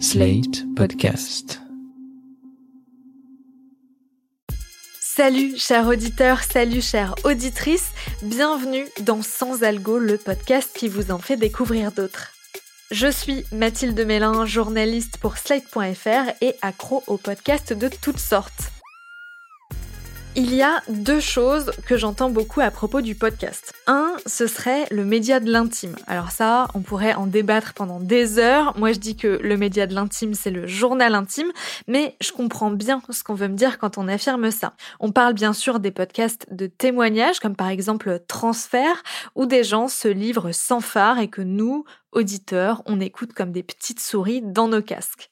Slate Podcast. Salut chers auditeurs, salut chères auditrices, bienvenue dans Sans Algo, le podcast qui vous en fait découvrir d'autres. Je suis Mathilde Mélin, journaliste pour Slate.fr et accro aux podcasts de toutes sortes. Il y a deux choses que j'entends beaucoup à propos du podcast. Un, ce serait le média de l'intime. Alors ça, on pourrait en débattre pendant des heures. Moi, je dis que le média de l'intime, c'est le journal intime, mais je comprends bien ce qu'on veut me dire quand on affirme ça. On parle bien sûr des podcasts de témoignages, comme par exemple Transfert, où des gens se livrent sans phare et que nous, auditeurs, on écoute comme des petites souris dans nos casques.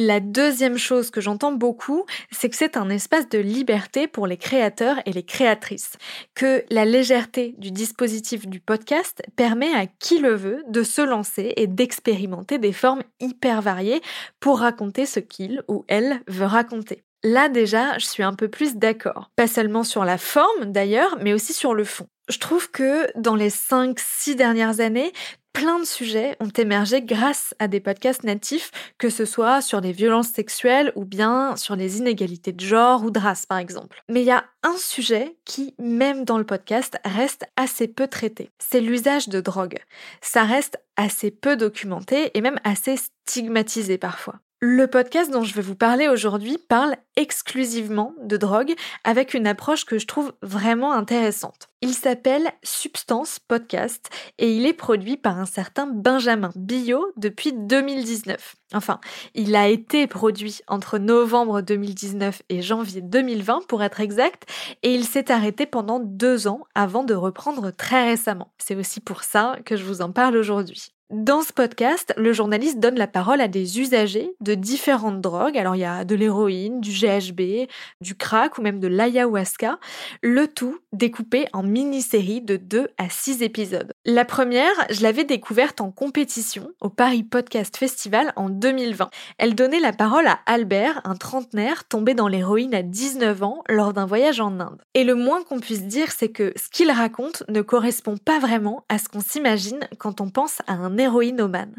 La deuxième chose que j'entends beaucoup, c'est que c'est un espace de liberté pour les créateurs et les créatrices, que la légèreté du dispositif du podcast permet à qui le veut de se lancer et d'expérimenter des formes hyper variées pour raconter ce qu'il ou elle veut raconter. Là déjà, je suis un peu plus d'accord. Pas seulement sur la forme d'ailleurs, mais aussi sur le fond. Je trouve que dans les 5-6 dernières années, plein de sujets ont émergé grâce à des podcasts natifs, que ce soit sur les violences sexuelles ou bien sur les inégalités de genre ou de race par exemple. Mais il y a un sujet qui, même dans le podcast, reste assez peu traité. C'est l'usage de drogue. Ça reste assez peu documenté et même assez stigmatisé parfois. Le podcast dont je vais vous parler aujourd'hui parle exclusivement de drogue avec une approche que je trouve vraiment intéressante. Il s'appelle Substance Podcast et il est produit par un certain Benjamin Bio depuis 2019. Enfin, il a été produit entre novembre 2019 et janvier 2020 pour être exact et il s'est arrêté pendant deux ans avant de reprendre très récemment. C'est aussi pour ça que je vous en parle aujourd'hui. Dans ce podcast, le journaliste donne la parole à des usagers de différentes drogues. Alors il y a de l'héroïne, du GHB, du crack ou même de l'ayahuasca. Le tout découpé en mini-séries de 2 à 6 épisodes. La première, je l'avais découverte en compétition au Paris Podcast Festival en 2020. Elle donnait la parole à Albert, un trentenaire tombé dans l'héroïne à 19 ans lors d'un voyage en Inde. Et le moins qu'on puisse dire, c'est que ce qu'il raconte ne correspond pas vraiment à ce qu'on s'imagine quand on pense à un héroïnomane.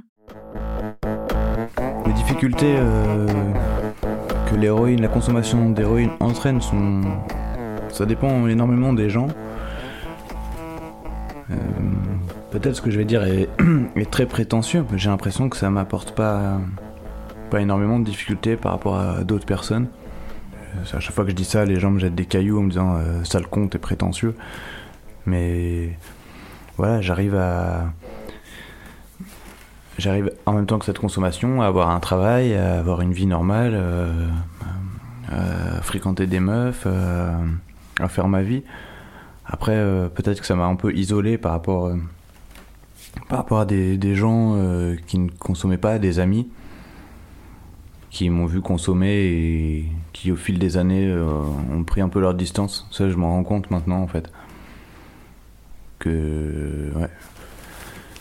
Les difficultés euh, que l'héroïne, la consommation d'héroïne entraîne sont. Ça dépend énormément des gens. Euh, Peut-être ce que je vais dire est, très prétentieux, mais j'ai l'impression que ça m'apporte pas, pas énormément de difficultés par rapport à d'autres personnes. Euh, À chaque fois que je dis ça, les gens me jettent des cailloux en me disant euh, sale con, t'es prétentieux. Mais voilà, j'arrive à. J'arrive en même temps que cette consommation à avoir un travail, à avoir une vie normale, euh, à fréquenter des meufs, euh, à faire ma vie. Après, euh, peut-être que ça m'a un peu isolé par rapport, euh, par rapport à des, des gens euh, qui ne consommaient pas, des amis qui m'ont vu consommer et qui, au fil des années, euh, ont pris un peu leur distance. Ça, je m'en rends compte maintenant, en fait. Que. Ouais.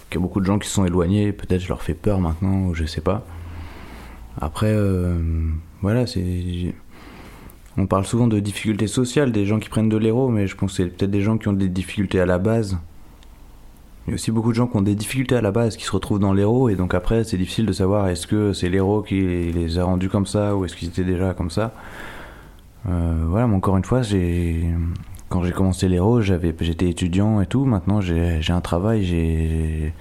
Qu'il y a beaucoup de gens qui sont éloignés, peut-être je leur fais peur maintenant, ou je sais pas. Après, euh, voilà, c'est. On parle souvent de difficultés sociales, des gens qui prennent de l'héros, mais je pense que c'est peut-être des gens qui ont des difficultés à la base. Il y a aussi beaucoup de gens qui ont des difficultés à la base, qui se retrouvent dans l'héros, et donc après, c'est difficile de savoir est-ce que c'est l'héros qui les a rendus comme ça, ou est-ce qu'ils étaient déjà comme ça. Euh, voilà, mais encore une fois, j'ai quand j'ai commencé l'héros, j'avais j'étais étudiant et tout. Maintenant, j'ai un travail, j'ai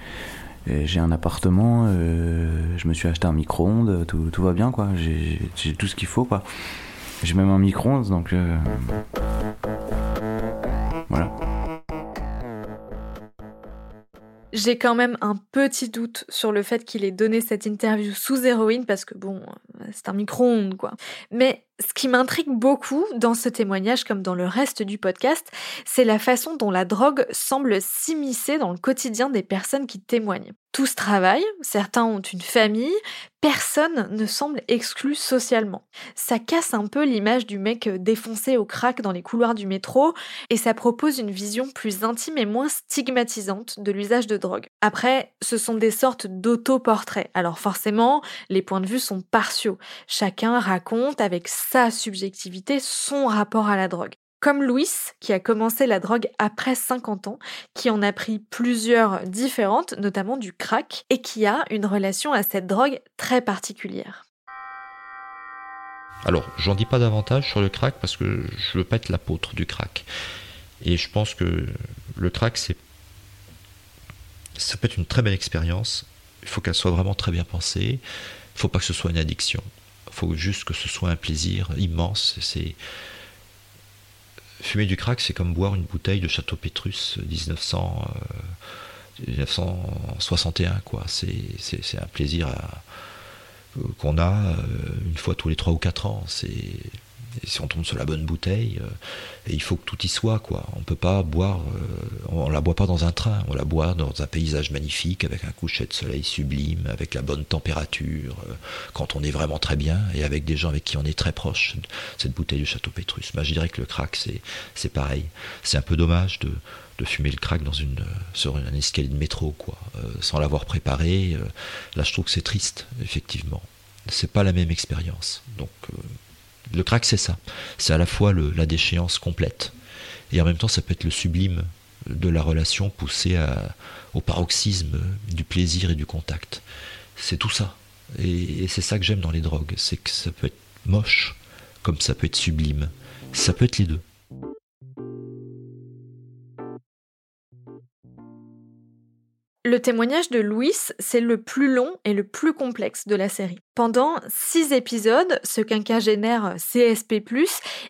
j'ai un appartement, euh, je me suis acheté un micro-ondes, tout, tout va bien quoi. J'ai tout ce qu'il faut quoi. J'ai même un micro-ondes, donc euh, voilà. J'ai quand même un petit doute sur le fait qu'il ait donné cette interview sous héroïne parce que bon, c'est un micro-ondes quoi. Mais ce qui m'intrigue beaucoup dans ce témoignage comme dans le reste du podcast, c'est la façon dont la drogue semble s'immiscer dans le quotidien des personnes qui témoignent. Tous travaillent, certains ont une famille, personne ne semble exclu socialement. Ça casse un peu l'image du mec défoncé au crack dans les couloirs du métro et ça propose une vision plus intime et moins stigmatisante de l'usage de drogue. Après, ce sont des sortes d'autoportraits. Alors forcément, les points de vue sont partiaux. Chacun raconte avec sa subjectivité son rapport à la drogue. Comme Louis, qui a commencé la drogue après 50 ans, qui en a pris plusieurs différentes, notamment du crack, et qui a une relation à cette drogue très particulière. Alors, j'en dis pas davantage sur le crack parce que je veux pas être l'apôtre du crack. Et je pense que le crack, c'est. Ça peut être une très belle expérience. Il faut qu'elle soit vraiment très bien pensée. Il faut pas que ce soit une addiction. Il faut juste que ce soit un plaisir immense. C'est. Fumer du crack, c'est comme boire une bouteille de Château Pétrus 1900, 1961, quoi. C'est un plaisir à qu'on a euh, une fois tous les 3 ou 4 ans. Si on tombe sur la bonne bouteille, euh, il faut que tout y soit, quoi. On peut pas boire, euh, on, la boit pas dans un train, on la boit dans un paysage magnifique, avec un coucher de soleil sublime, avec la bonne température, quand on est vraiment très bien, et avec des gens avec qui on est très proche, cette bouteille de Château Pétrus. Je dirais que le crack, c'est, c'est pareil. C'est un peu dommage de, de fumer le crack dans une, sur un escalier de métro, quoi, euh, sans l'avoir préparé. Euh, là, je trouve que c'est triste, effectivement. C'est pas la même expérience. Donc, euh, le crack, c'est ça. C'est à la fois la déchéance complète, et en même temps, ça peut être le sublime de la relation poussé à, au paroxysme du plaisir et du contact. C'est tout ça. Et, et c'est ça que j'aime dans les drogues. C'est que ça peut être moche, comme ça peut être sublime. Ça peut être les deux. Le témoignage de Louis, c'est le plus long et le plus complexe de la série. Pendant six épisodes, ce quinquagénaire CSP+,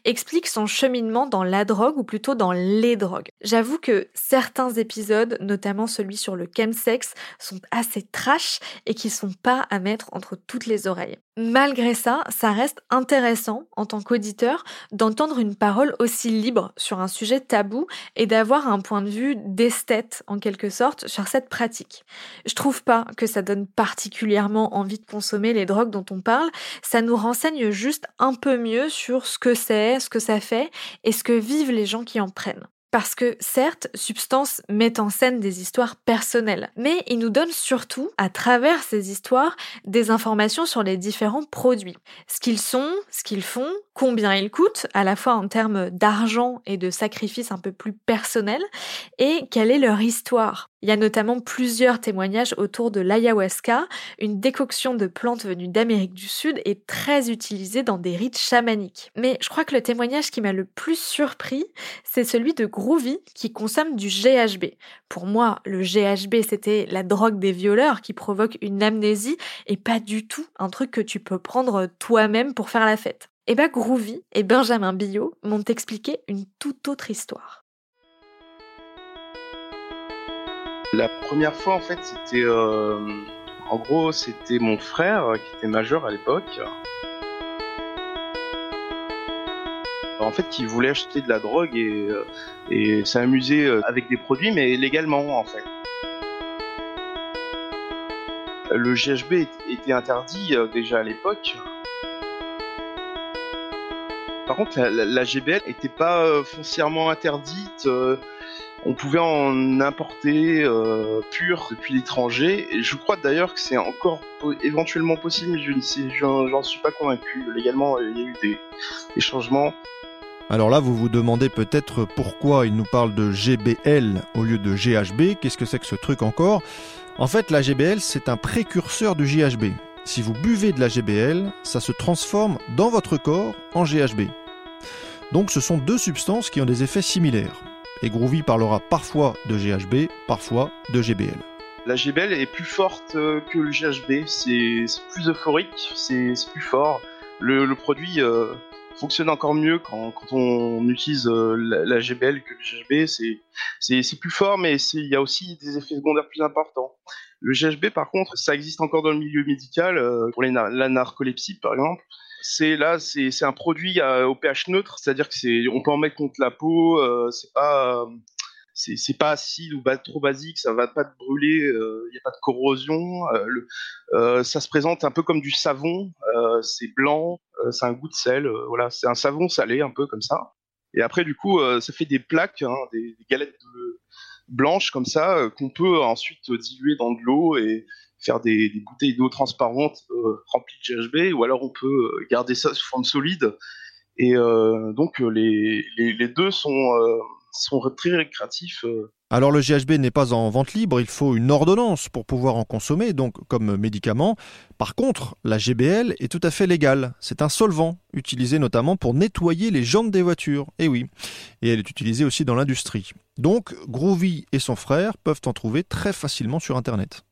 explique son cheminement dans la drogue, ou plutôt dans les drogues. J'avoue que certains épisodes, notamment celui sur le chemsex, sont assez trash et qui sont pas à mettre entre toutes les oreilles. Malgré ça, ça reste intéressant, en tant qu'auditeur, d'entendre une parole aussi libre sur un sujet tabou et d'avoir un point de vue d'esthète, en quelque sorte, sur cette pratique. Je trouve pas que ça donne particulièrement envie de consommer les drogues dont on parle, ça nous renseigne juste un peu mieux sur ce que c'est, ce que ça fait et ce que vivent les gens qui en prennent. Parce que certes, Substance met en scène des histoires personnelles, mais il nous donne surtout, à travers ces histoires, des informations sur les différents produits. Ce qu'ils sont, ce qu'ils font, combien ils coûtent, à la fois en termes d'argent et de sacrifices un peu plus personnels, et quelle est leur histoire. Il y a notamment plusieurs témoignages autour de l'ayahuasca, une décoction de plantes venues d'Amérique du Sud et très utilisée dans des rites chamaniques. Mais je crois que le témoignage qui m'a le plus surpris, c'est celui de Groovy qui consomme du GHB. Pour moi, le GHB, c'était la drogue des violeurs qui provoque une amnésie et pas du tout un truc que tu peux prendre toi-même pour faire la fête. Et bah Groovy et Benjamin Billot m'ont expliqué une toute autre histoire. La première fois, en fait, c'était. Euh, en gros, c'était mon frère qui était majeur à l'époque. En fait, il voulait acheter de la drogue et, euh, s'amuser euh, avec des produits, mais légalement, en fait. Le GHB était interdit déjà à l'époque. Par contre, la, GBL n'était pas foncièrement interdite on pouvait en importer euh, pur depuis l'étranger. Et je crois d'ailleurs que c'est encore éventuellement possible, mais je j'en suis pas convaincu. Légalement, il y a eu des, changements. Alors là, vous vous demandez peut-être pourquoi il nous parle de GBL au lieu de GHB. Qu'est-ce que c'est que ce truc encore? En fait, la GBL, c'est un précurseur du GHB. Si vous buvez de la GBL, ça se transforme dans votre corps en GHB. Donc ce sont deux substances qui ont des effets similaires et Groovy parlera parfois de GHB, parfois de GBL. La GBL est plus forte euh, que le GHB, c'est plus euphorique, c'est plus fort. Le, produit euh, fonctionne encore mieux quand, on utilise euh, la, GBL que le GHB. C'est plus fort, mais il y a aussi des effets secondaires plus importants. Le GHB, par contre, ça existe encore dans le milieu médical, pour la narcolepsie par exemple c'est là, c'est un produit au pH neutre, c'est-à-dire que c'est, on peut en mettre contre la peau, euh, c'est pas, c'est pas acide ou trop basique, ça va pas te brûler, il euh, n'y a pas de corrosion. Euh, ça se présente un peu comme du savon, c'est blanc, c'est un goût de sel, voilà, c'est un savon salé un peu comme ça. Et après, du coup, ça fait des plaques, hein, des, galettes blanches comme ça, qu'on peut ensuite diluer dans de l'eau et faire des, bouteilles d'eau transparentes euh, remplies de GHB, ou alors on peut euh, garder ça sous forme solide Et donc les, les, les, deux sont, sont très récréatifs. Alors le GHB n'est pas en vente libre, il faut une ordonnance pour pouvoir en consommer, donc comme médicament. Par contre, la GBL est tout à fait légale. C'est un solvant, utilisé notamment pour nettoyer les jantes des voitures. Et eh oui, et elle est utilisée aussi dans l'industrie. Donc Groovy et son frère peuvent en trouver très facilement sur Internet.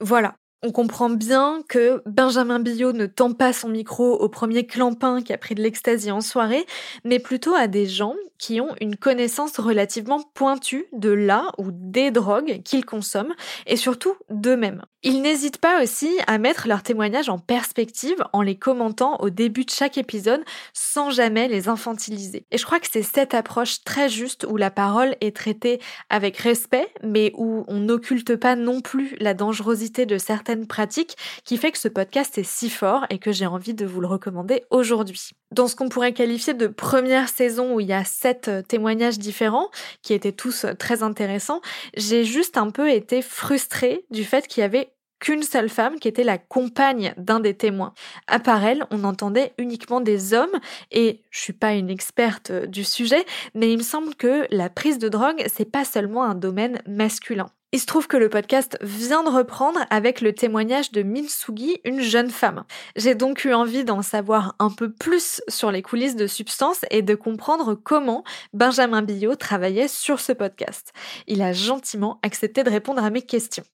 Voilà, on comprend bien que Benjamin Billot ne tend pas son micro au premier clampin qui a pris de l'extasie en soirée, mais plutôt à des gens qui ont une connaissance relativement pointue de la ou des drogues qu'ils consomment et surtout d'eux-mêmes. Ils n'hésitent pas aussi à mettre leurs témoignages en perspective en les commentant au début de chaque épisode sans jamais les infantiliser. Et je crois que c'est cette approche très juste où la parole est traitée avec respect mais où on n'occulte pas non plus la dangerosité de certains pratiques qui fait que ce podcast est si fort et que j'ai envie de vous le recommander aujourd'hui. Dans ce qu'on pourrait qualifier de première saison où il y a sept euh, témoignages différents qui étaient tous euh, très intéressants, j'ai juste un peu été frustrée du fait qu'il y avait qu'une seule femme qui était la compagne d'un des témoins. À part elle, on entendait uniquement des hommes et je suis pas une experte euh, du sujet, mais il me semble que la prise de drogue, c'est pas seulement un domaine masculin. Il se trouve que le podcast vient de reprendre avec le témoignage de Minsugi, une jeune femme. J'ai donc eu envie d'en savoir un peu plus sur les coulisses de Substance et de comprendre comment Benjamin Billot travaillait sur ce podcast. Il a gentiment accepté de répondre à mes questions.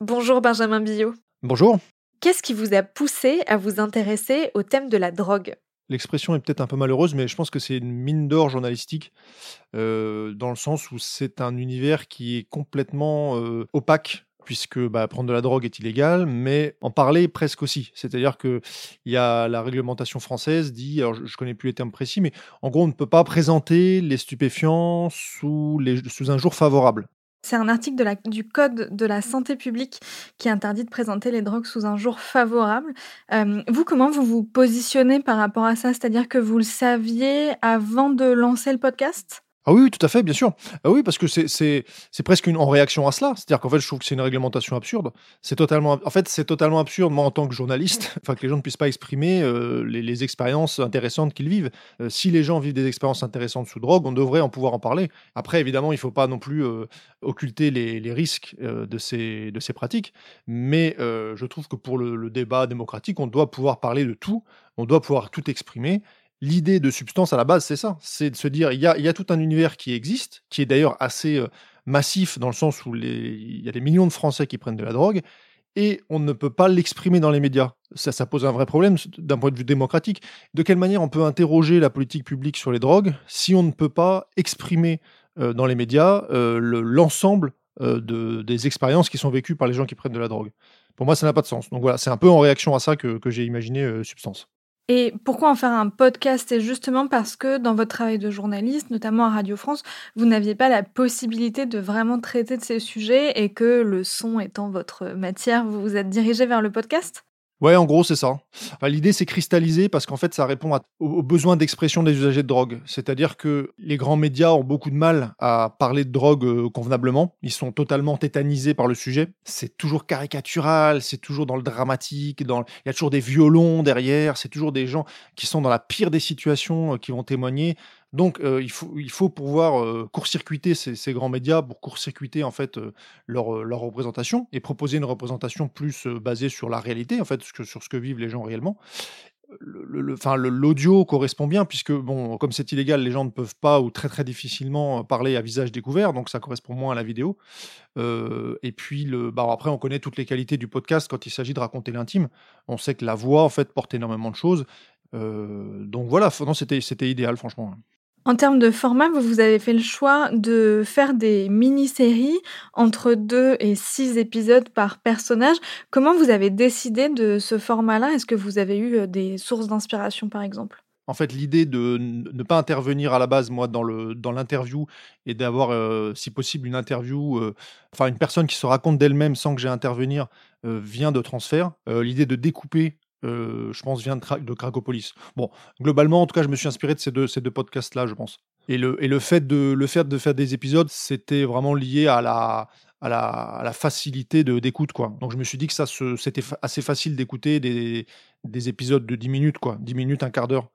Bonjour Benjamin Billot. Bonjour. Qu'est-ce qui vous a poussé à vous intéresser au thème de la drogue? L'expression est peut-être un peu malheureuse, mais je pense que c'est une mine d'or journalistique, euh, dans le sens où c'est un univers qui est complètement euh, opaque puisque bah, prendre de la drogue est illégal, mais en parler presque aussi. C'est-à-dire que il y a la réglementation française dit, alors je, ne connais plus les termes précis, mais en gros on ne peut pas présenter les stupéfiants sous un jour favorable. C'est un article du Code de la santé publique qui interdit de présenter les drogues sous un jour favorable. Euh, vous, comment vous vous positionnez par rapport à ça? C'est-à-dire que vous le saviez avant de lancer le podcast? Ah oui, tout à fait, bien sûr. Ah oui, parce que c'est presque une, en réaction à cela. C'est-à-dire qu'en fait, je trouve que c'est une réglementation absurde. C'est totalement, en fait, c'est totalement absurde, moi, en tant que journaliste, enfin, que les gens ne puissent pas exprimer euh, les, expériences intéressantes qu'ils vivent. Euh, si les gens vivent des expériences intéressantes sous drogue, on devrait en pouvoir en parler. Après, évidemment, il ne faut pas non plus euh, occulter les, risques de, ces, de ces pratiques. Mais je trouve que pour le débat démocratique, on doit pouvoir parler de tout, on doit pouvoir tout exprimer l'idée de substance à la base, c'est ça. C'est de se dire, il y a, tout un univers qui existe, qui est d'ailleurs assez euh, massif dans le sens où il y a des millions de Français qui prennent de la drogue, et on ne peut pas l'exprimer dans les médias. Ça, pose un vrai problème d'un point de vue démocratique. De quelle manière on peut interroger la politique publique sur les drogues si on ne peut pas exprimer euh, dans les médias euh, l'ensemble de, des expériences qui sont vécues par les gens qui prennent de la drogue? Pour moi, ça n'a pas de sens. Donc voilà, c'est un peu en réaction à ça que j'ai imaginé Substance. Et pourquoi en faire un podcast? C'est justement parce que dans votre travail de journaliste, notamment à Radio France, vous n'aviez pas la possibilité de vraiment traiter de ces sujets et que le son étant votre matière, vous vous êtes dirigé vers le podcast? Ouais, en gros, c'est ça. L'idée, c'est cristalliser parce qu'en fait, ça répond aux besoins d'expression des usagers de drogue. C'est-à-dire que les grands médias ont beaucoup de mal à parler de drogue euh, convenablement. Ils sont totalement tétanisés par le sujet. C'est toujours caricatural, c'est toujours dans le dramatique, il y a toujours des violons derrière, c'est toujours des gens qui sont dans la pire des situations euh, qui vont témoigner. Donc, euh, il, faut, il faut pouvoir euh, court-circuiter ces, grands médias pour court-circuiter en fait euh, leur, représentation et proposer une représentation plus basée sur la réalité, en fait, sur ce que vivent les gens réellement. L'audio correspond bien puisque bon, comme c'est illégal, les gens ne peuvent pas ou très très difficilement parler à visage découvert, donc ça correspond moins à la vidéo. et puis le, bah, après, on connaît toutes les qualités du podcast quand il s'agit de raconter l'intime. On sait que la voix en fait porte énormément de choses. donc voilà, c'était idéal franchement. En termes de format, vous avez fait le choix de faire des mini-séries entre deux et six épisodes par personnage. Comment vous avez décidé de ce format-là? Est-ce que vous avez eu euh, des sources d'inspiration, par exemple? En fait, l'idée de ne pas intervenir à la base, moi, dans l'interview et d'avoir, euh, si possible, une interview, euh, enfin, une personne qui se raconte d'elle-même sans que j'ai à intervenir, vient de transfert. l'idée de découper euh, je pense, vient de, de, Cracopolis. Bon, globalement, en tout cas, je me suis inspiré de ces deux, deux podcasts-là, je pense. Et le, fait de, le fait de faire des épisodes, c'était vraiment lié à la, facilité d'écoute. Donc, je me suis dit que ça c'était assez facile d'écouter des, des épisodes de 10 minutes, quoi. 10 minutes, un quart d'heure.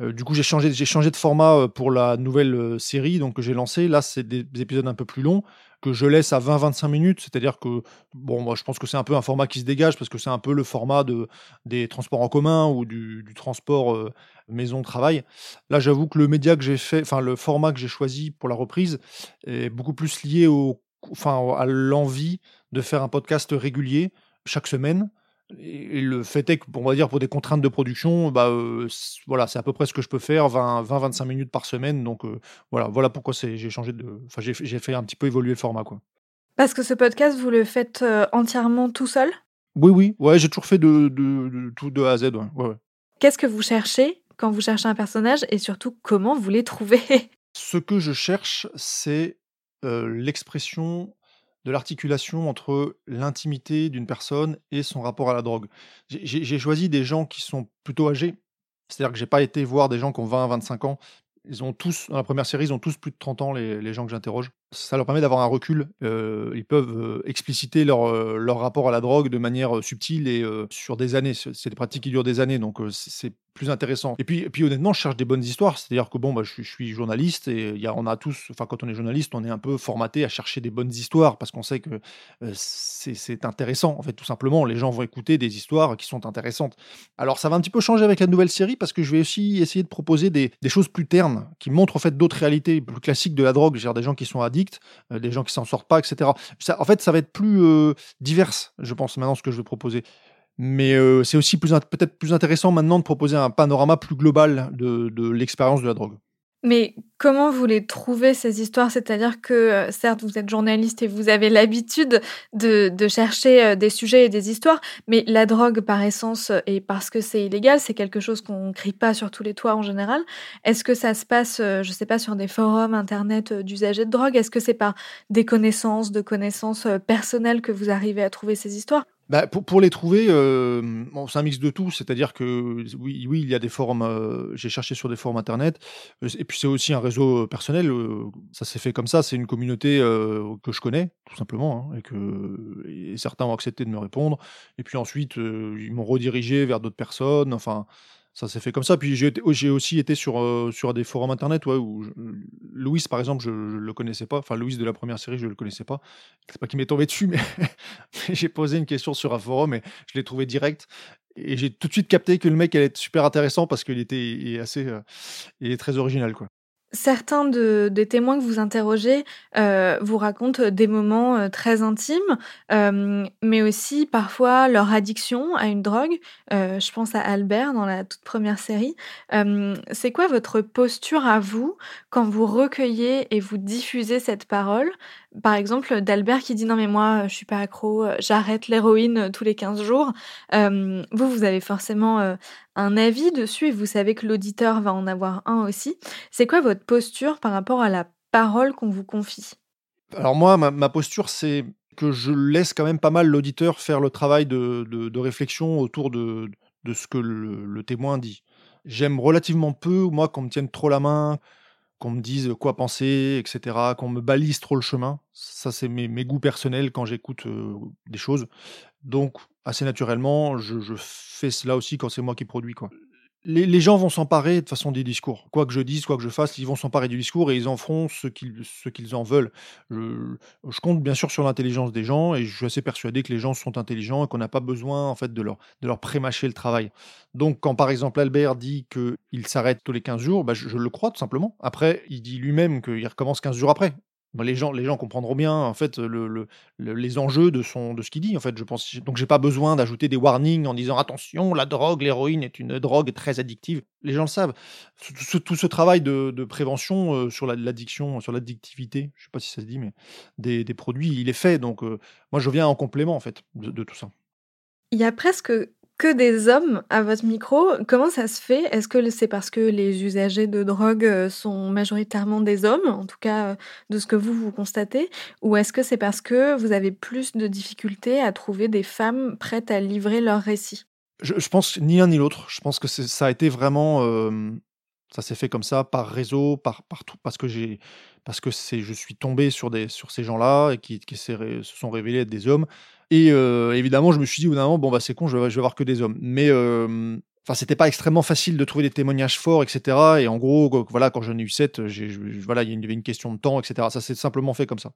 Euh, du coup, j'ai changé, changé de format euh, pour la nouvelle série donc, que j'ai lancée. Là, c'est des épisodes un peu plus longs que je laisse à 20-25 minutes. C'est-à-dire que, bon, moi, je pense que c'est un peu un format qui se dégage parce que c'est un peu le format de, des transports en commun ou du, transport euh, maison-travail. Là, j'avoue que le média que j'ai fait, enfin, le format que j'ai choisi pour la reprise est beaucoup plus lié au, enfin, à l'envie de faire un podcast régulier chaque semaine. Et le fait est que, on va dire, pour des contraintes de production, bah, euh, voilà, c'est à peu près ce que je peux faire, 20-25 minutes par semaine. Donc euh, voilà, voilà pourquoi j'ai changé de, enfin, j'ai fait- un petit peu évoluer le format, quoi. Parce que ce podcast, vous le faites euh, entièrement tout seul? Oui, oui, ouais, j'ai toujours fait de, de- de tout de A à Z. Ouais. Qu'est-ce que vous cherchez quand vous cherchez un personnage et surtout comment vous les trouvez? Ce que je cherche, c'est l'expression de l'articulation entre l'intimité d'une personne et son rapport à la drogue. J'ai- choisi des gens qui sont plutôt âgés, c'est-à-dire que j'ai pas été voir des gens qui ont 20, 25 ans. Ils ont tous, dans la première série, ils ont tous plus de 30 ans, les, gens que j'interroge. Ça leur permet d'avoir un recul. euh, ils peuvent euh, expliciter leur, euh, leur rapport à la drogue de manière subtile et sur des années. C'est des pratiques qui durent des années, donc c'est plus intéressant. Et puis, et puis honnêtement, je cherche des bonnes histoires. C'est-à-dire que bon, bah, je, suis, journaliste et y a, on a tous, enfin quand on est journaliste, on est un peu formaté à chercher des bonnes histoires parce qu'on sait que euh, c'est intéressant. En fait, tout simplement, les gens vont écouter des histoires qui sont intéressantes. Alors ça va un petit peu changer avec la nouvelle série parce que je vais aussi essayer de proposer des, choses plus ternes qui montrent en fait d'autres réalités plus classiques de la drogue, des gens qui sont addicts, euh, des gens qui s'en sortent pas, etc. Ça, en fait, ça va être plus euh, divers, je pense maintenant ce que je vais proposer. Mais euh, c'est aussi peut-être plus intéressant maintenant de proposer un panorama plus global de, l'expérience de la drogue. Mais comment vous les trouvez, ces histoires? C'est-à-dire que, euh, certes, vous êtes journaliste et vous avez l'habitude de, de chercher euh, des sujets et des histoires, mais la drogue, par essence, et parce que c'est illégal, c'est quelque chose qu'on ne crie pas sur tous les toits en général. Est-ce que ça se passe, je ne sais pas, sur des forums internet d'usagers de drogue? Est-ce que c'est par des connaissances, de connaissances personnelles que vous arrivez à trouver ces histoires? Bah, pour, les trouver, euh, c'est un mix de tout. C'est-à-dire que oui, oui, il y a des forums. euh, J'ai cherché sur des forums internet. euh, Et puis c'est aussi un réseau personnel. Ça s'est fait comme ça. C'est une communauté que je connais, tout simplement, hein, et que certains ont accepté de me répondre. Et puis ensuite, ils m'ont redirigé vers d'autres personnes. Enfin, ça s'est fait comme ça. Puis j'ai aussi été sur, sur des forums internet où Louis, par exemple, je ne le connaissais pas. Enfin, Louis de la première série, je ne le connaissais pas. C'est pas qu'il m'est tombé dessus, mais j'ai posé une question sur un forum et je l'ai trouvé direct. Et j'ai tout de suite capté que le mec allait être super intéressant parce qu'il était assez, euh, il est très original, quoi. Certains de, des témoins que vous interrogez euh, vous racontent des moments euh, très intimes, euh, mais aussi parfois leur addiction à une drogue. Euh, je pense à Albert dans la toute première série. Euh, C'est quoi votre posture à vous quand vous recueillez et vous diffusez cette parole? Par exemple, d'Albert qui dit non mais moi je suis pas accro, j'arrête l'héroïne tous les 15 jours. Euh, vous, vous avez forcément euh, un avis dessus et vous savez que l'auditeur va en avoir un aussi. C'est quoi votre posture par rapport à la parole qu'on vous confie? Alors moi, ma, posture, c'est que je laisse quand même pas mal l'auditeur faire le travail de, de- de réflexion autour de, de ce que le, le témoin dit. J'aime relativement peu, moi, qu'on me tienne trop la main, qu'on me dise quoi penser, etc., qu'on me balise trop le chemin. Ça, c'est mes, goûts personnels quand j'écoute des choses. Donc, assez naturellement, je, fais cela aussi quand c'est moi qui produis. Les, gens vont s'emparer de façon des discours. Quoi que je dise, quoi que je fasse, ils vont s'emparer du discours et ils en feront ce qu'ils en veulent. Je, je compte bien sûr sur l'intelligence des gens et je suis assez persuadé que les gens sont intelligents et qu'on n'a pas besoin en fait de leur, de leur prémâcher le travail. Donc quand par exemple Albert dit qu'il s'arrête tous les 15 jours, bah, je, je le crois tout simplement. Après, il dit lui-même qu'il recommence 15 jours après. Bah, les, gens, les gens comprendront bien en fait le, le- le- les enjeux de, son, de ce qu'il dit. En fait, je pense. Donc j'ai pas besoin d'ajouter des warnings en disant attention, la drogue, l'héroïne est une drogue très addictive. Les gens le savent. Tout ce, travail de, prévention euh, sur la- l'addiction, sur l'addictivité, je sais pas si ça se dit, mais des, produits, il est fait. Donc euh, moi je viens en complément en fait de tout ça. Il y a presque que des hommes à votre micro. Comment ça se fait? Est-ce que c'est parce que les usagers de drogue euh, sont majoritairement des hommes, en tout cas euh, de ce que vous vous constatez, ou est-ce que c'est parce que vous avez plus de difficultés à trouver des femmes prêtes à livrer leur récit? Je, pense ni l'un ni l'autre. Je pense que ça a été vraiment, euh, ça s'est fait comme ça par réseau, par partout, parce que j'ai, parce que c'est, je suis tombé sur des, sur ces gens-là et qui, qui se sont révélés être des hommes. Et euh, évidemment, je me suis dit au bout d'un moment, bon bah c'est con, je vais, vais voir que des hommes. Mais Enfin, c'était pas extrêmement facile de trouver des témoignages forts, etc. Et en gros, voilà, quand j'en ai eu 7, voilà, il y avait une question de temps, etc. Ça s'est simplement fait comme ça.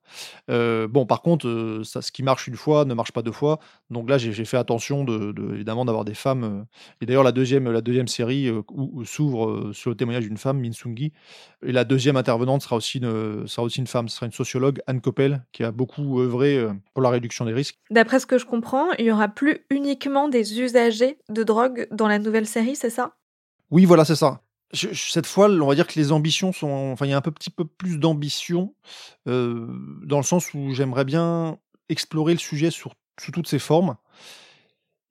Euh, bon, par contre, euh, ce qui marche une fois ne marche pas deux fois. Donc là, j'ai fait attention, de, évidemment, d'avoir des femmes. Euh, et d'ailleurs, la deuxième, la deuxième série s'ouvre sur le témoignage d'une femme, Minsungi. Et la deuxième intervenante sera aussi une, sera aussi une femme, ce sera une sociologue, Anne Coppel, qui a beaucoup œuvré pour la réduction des risques. D'après ce que je comprends, il y aura plus uniquement des usagers de drogue dans la nouvelle série, c'est ça? Oui, voilà, c'est ça. cette fois, on va dire que les ambitions sont. Enfin, il y a un peu, petit peu plus d'ambition, euh, dans le sens où j'aimerais bien explorer le sujet sur, sous toutes ses formes.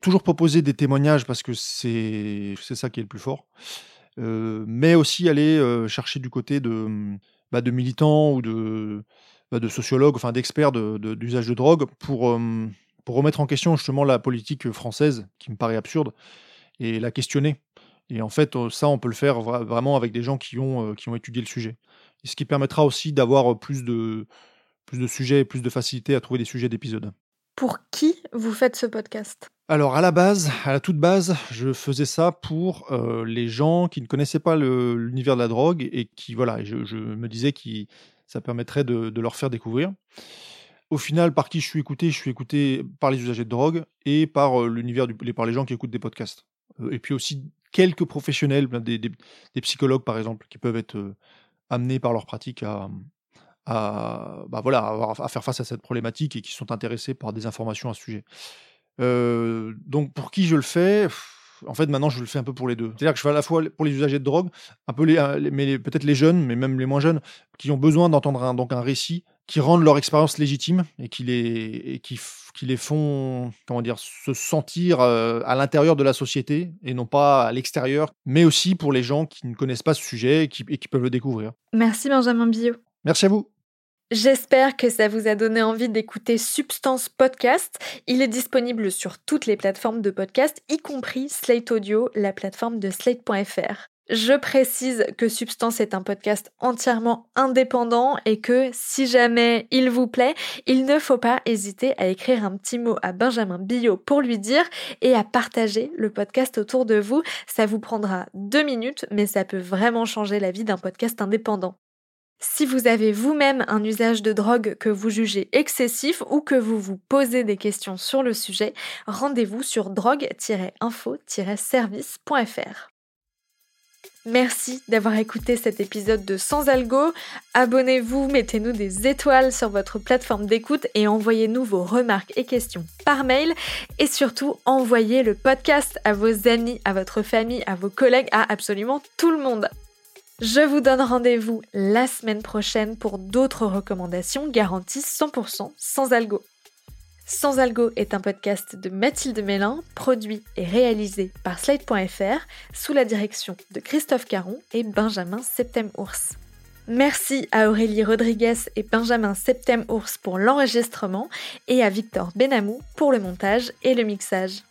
Toujours proposer des témoignages parce que c'est ça qui est le plus fort. Euh, mais aussi aller euh, chercher du côté de, bah, de militants ou de, bah, de sociologues, enfin d'experts d'usage de, de, drogue pour, pour remettre en question justement la politique française qui me paraît absurde et la questionner. Et en fait, ça, on peut le faire vraiment avec des gens qui ont, qui ont étudié le sujet. Et ce qui permettra aussi d'avoir plus de, plus de sujets et plus de facilité à trouver des sujets d'épisodes. Pour qui vous faites ce podcast? Alors à la base, à la toute base, je faisais ça pour les gens qui ne connaissaient pas l'univers de la drogue et qui voilà, je, je me disais que ça permettrait de, de, leur faire découvrir. Au final, par qui je suis écouté? Je suis écouté par les usagers de drogue et par l'univers par les gens qui écoutent des podcasts. Euh, et puis aussi quelques professionnels, ben, des, psychologues par exemple, qui peuvent être amenés par leur pratique à, bah voilà, à, faire face à cette problématique et qui sont intéressés par des informations à ce sujet. Euh, donc pour qui je le fais en fait, maintenant, je le fais un peu pour les deux. C'est-à-dire que je fais à la fois pour les usagers de drogue, un peu les, mais peut-être les jeunes, mais même les moins jeunes, qui ont besoin d'entendre un, donc un récit qui rendent leur expérience légitime et qui les, et qui, qui les font comment dire, se sentir euh, à l'intérieur de la société et non pas à l'extérieur, mais aussi pour les gens qui ne connaissent pas ce sujet et qui, et qui peuvent le découvrir. Merci Benjamin Billot. Merci à vous. J'espère que ça vous a donné envie d'écouter Substance Podcast. Il est disponible sur toutes les plateformes de podcast, y compris Slate Audio, la plateforme de slate.fr. Je précise que Substance est un podcast entièrement indépendant et que si jamais il vous plaît, il ne faut pas hésiter à écrire un petit mot à Benjamin Billot pour lui dire et à partager le podcast autour de vous. Ça vous prendra deux minutes, mais ça peut vraiment changer la vie d'un podcast indépendant. Si vous avez vous-même un usage de drogue que vous jugez excessif ou que vous vous posez des questions sur le sujet, rendez-vous sur drogue-info-service.fr. Merci d'avoir écouté cet épisode de Sans Algo. Abonnez-vous, mettez-nous des étoiles sur votre plateforme d'écoute et envoyez-nous vos remarques et questions par mail. Et surtout, envoyez le podcast à vos amis, à votre famille, à vos collègues, à absolument tout le monde. Je vous donne rendez-vous la semaine prochaine pour d'autres recommandations garanties 100% sans algo. Sans Algo est un podcast de Mathilde Mélin, produit et réalisé par Slide.fr sous la direction de Christophe Caron et Benjamin Septem-Ours. Merci à Aurélie Rodriguez et Benjamin Septem-Ours pour l'enregistrement et à Victor Benamou pour le montage et le mixage.